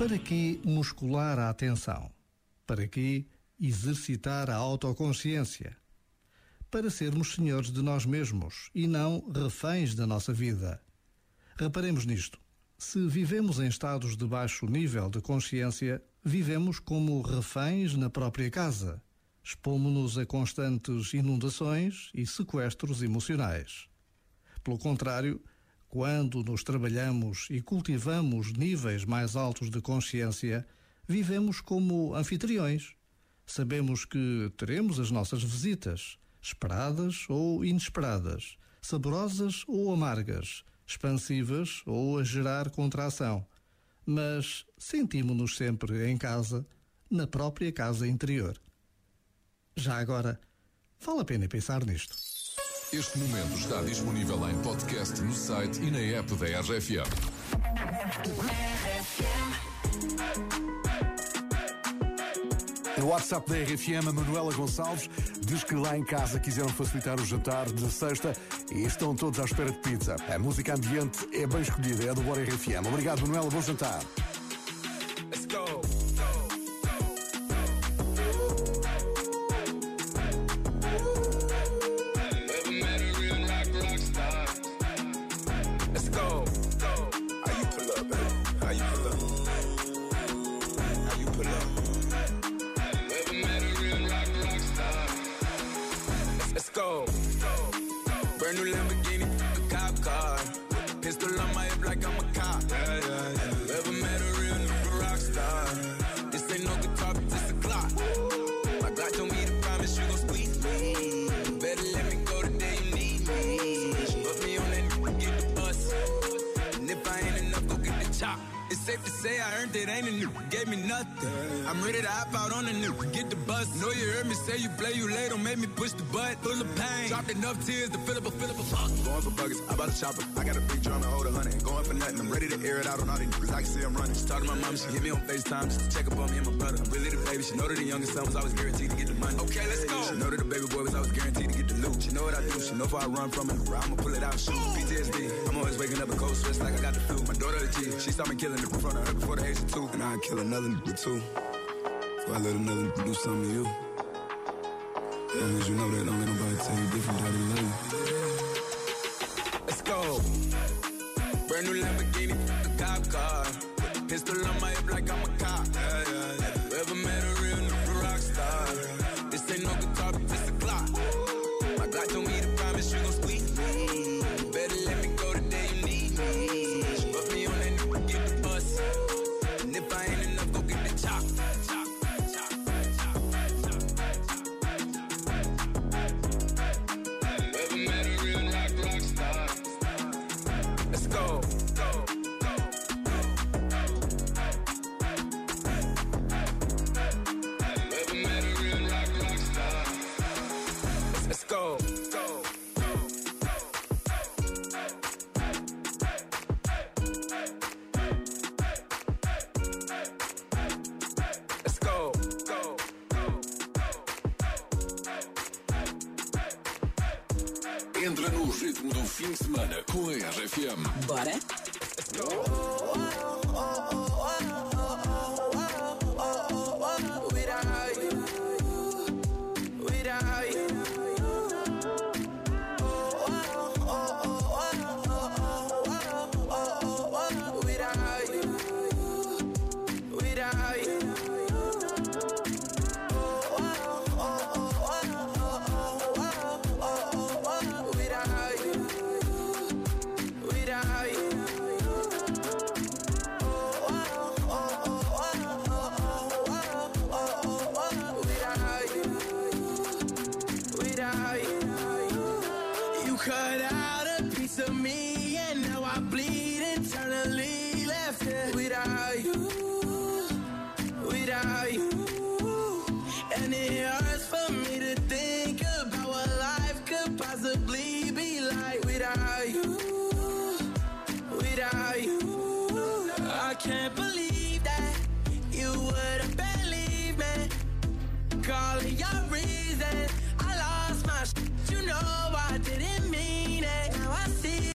Para que muscular a atenção? Para que exercitar a autoconsciência? Para sermos senhores de nós mesmos e não reféns da nossa vida. Reparemos nisto. Se vivemos em estados de baixo nível de consciência, vivemos como reféns na própria casa. Expomos-nos a constantes inundações e sequestros emocionais. Pelo contrário, quando nos trabalhamos e cultivamos níveis mais altos de consciência, vivemos como anfitriões. Sabemos que teremos as nossas visitas, esperadas ou inesperadas, saborosas ou amargas, expansivas ou a gerar contração. Mas sentimos-nos sempre em casa, na própria casa interior. Já agora, vale a pena pensar nisto. Este momento está disponível em podcast no site e na app da RFM. No WhatsApp da RFM, a Manuela Gonçalves diz que lá em casa quiseram facilitar o jantar de sexta e estão todos à espera de pizza. A música ambiente é bem escolhida, é do Bora RFM. Obrigado, Manuela, bom jantar. How you pull up? How you pull up? Let's, let's go. Brand new Lamborghini, a cop car. Pistol on my hip like I'm a safe to say I earned it, ain't a new, gave me nothing. I'm ready to hop out on the new, get the bus. Know you heard me say you play, you late, don't make me push the butt. Full of pain, dropped enough tears to fill up a fill up a fuck. Going for buggers, I bought a chopper. I got a big drum and hold a hundred. Going for nothing, I'm ready to air it out on all these niggas. I can see I'm running. She talked to my mom, she hit me on FaceTime just to check up on me and my brother. I'm really the baby, she know that the youngest son was always guaranteed to get the money. Okay, let's go. She know that the baby boy was always guaranteed to get the loot. She know what I do, she know if I run from it, I'ma pull it out, shoot. PTSD, I'm always waking up a cold sweats like I got the flu. My daughter the G, she saw me killing it in front of her before the age of two. And I'd kill another nigga too. So I let another do something to you. As long as you know that, don't let nobody tell you different you. Let's go. Brand new Lamborghini, cop car. Pistol on my hip like I'm a cop. Go. Let's go. Entra no ritmo do fim de semana com a RFM. Bora? You possibly be like without you, without you. I can't believe that you would have believed me. Calling your reason, I lost my shit. You know I didn't mean